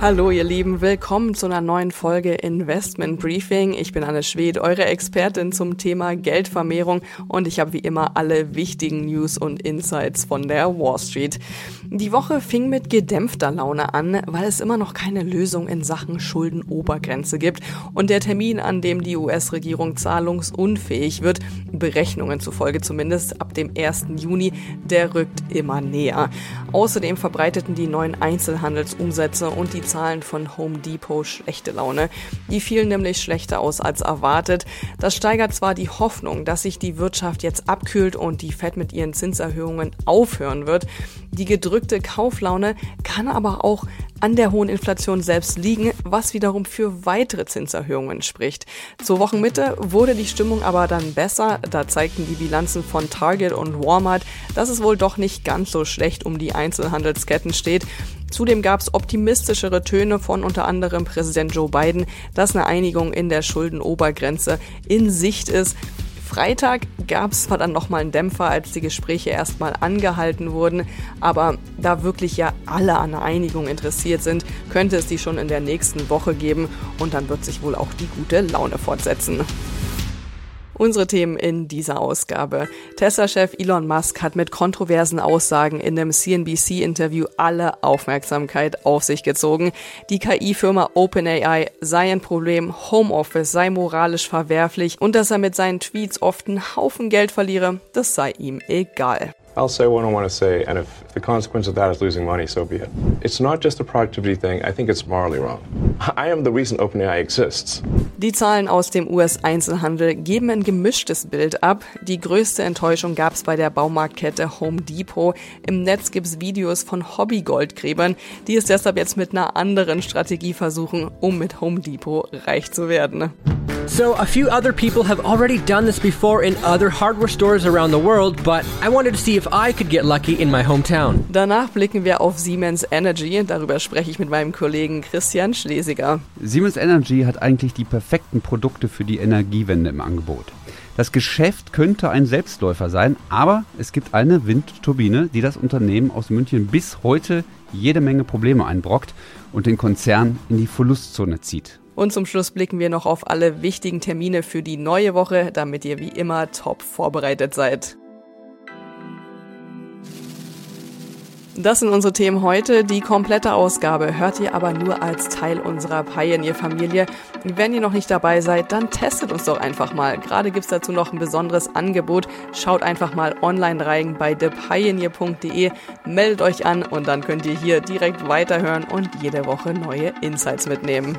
Hallo ihr Lieben, willkommen zu einer neuen Folge Investment Briefing. Ich bin Anne Schwed, eure Expertin zum Thema Geldvermehrung und ich habe wie immer alle wichtigen News und Insights von der Wall Street. Die Woche fing mit gedämpfter Laune an, weil es immer noch keine Lösung in Sachen Schuldenobergrenze gibt und der Termin, an dem die US-Regierung zahlungsunfähig wird, Berechnungen zufolge zumindest ab dem 1. Juni, der rückt immer näher. Außerdem verbreiteten die neuen Einzelhandelsumsätze und die Zahlen von Home Depot schlechte Laune. Die fielen nämlich schlechter aus als erwartet. Das steigert zwar die Hoffnung, dass sich die Wirtschaft jetzt abkühlt und die Fed mit ihren Zinserhöhungen aufhören wird. Die gedrückte Kauflaune kann aber auch an der hohen Inflation selbst liegen, was wiederum für weitere Zinserhöhungen spricht. Zur Wochenmitte wurde die Stimmung aber dann besser. Da zeigten die Bilanzen von Target und Walmart, dass es wohl doch nicht ganz so schlecht um die Einzelhandelsketten steht. Zudem gab es optimistischere Töne von unter anderem Präsident Joe Biden, dass eine Einigung in der Schuldenobergrenze in Sicht ist. Freitag gab es zwar dann nochmal einen Dämpfer, als die Gespräche erstmal angehalten wurden, aber da wirklich ja alle an einer Einigung interessiert sind, könnte es die schon in der nächsten Woche geben und dann wird sich wohl auch die gute Laune fortsetzen. Unsere Themen in dieser Ausgabe. Tesla-Chef Elon Musk hat mit kontroversen Aussagen in einem CNBC-Interview alle Aufmerksamkeit auf sich gezogen. Die KI-Firma OpenAI sei ein Problem, Homeoffice sei moralisch verwerflich und dass er mit seinen Tweets oft einen Haufen Geld verliere, das sei ihm egal. I'll say what I want to say, and if the consequence of that is losing money, so be it. It's not just a productivity thing, I think it's morally wrong. I am the reason OpenAI exists. Die Zahlen aus dem US-Einzelhandel geben ein gemischtes Bild ab. Die größte Enttäuschung gab es bei der Baumarktkette Home Depot. Im Netz gibt es Videos von Hobby-Goldgräbern, die es deshalb jetzt mit einer anderen Strategie versuchen, um mit Home Depot reich zu werden. So, a few other people have already done this before in other hardware stores around the world, but I wanted to see if I could get lucky in my hometown. Danach blicken wir auf Siemens Energy. Darüber spreche ich mit meinem Kollegen Christian Schlesiger. Siemens Energy hat eigentlich die perfekten Produkte für die Energiewende im Angebot. Das Geschäft könnte ein Selbstläufer sein, aber es gibt eine Windturbine, die das Unternehmen aus München bis heute jede Menge Probleme einbrockt und den Konzern in die Verlustzone zieht. Und zum Schluss blicken wir noch auf alle wichtigen Termine für die neue Woche, damit ihr wie immer top vorbereitet seid. Das sind unsere Themen heute. Die komplette Ausgabe hört ihr aber nur als Teil unserer Pioneer-Familie. Wenn ihr noch nicht dabei seid, dann testet uns doch einfach mal. Gerade gibt's dazu noch ein besonderes Angebot. Schaut einfach mal online rein bei thepioneer.de, meldet euch an und dann könnt ihr hier direkt weiterhören und jede Woche neue Insights mitnehmen.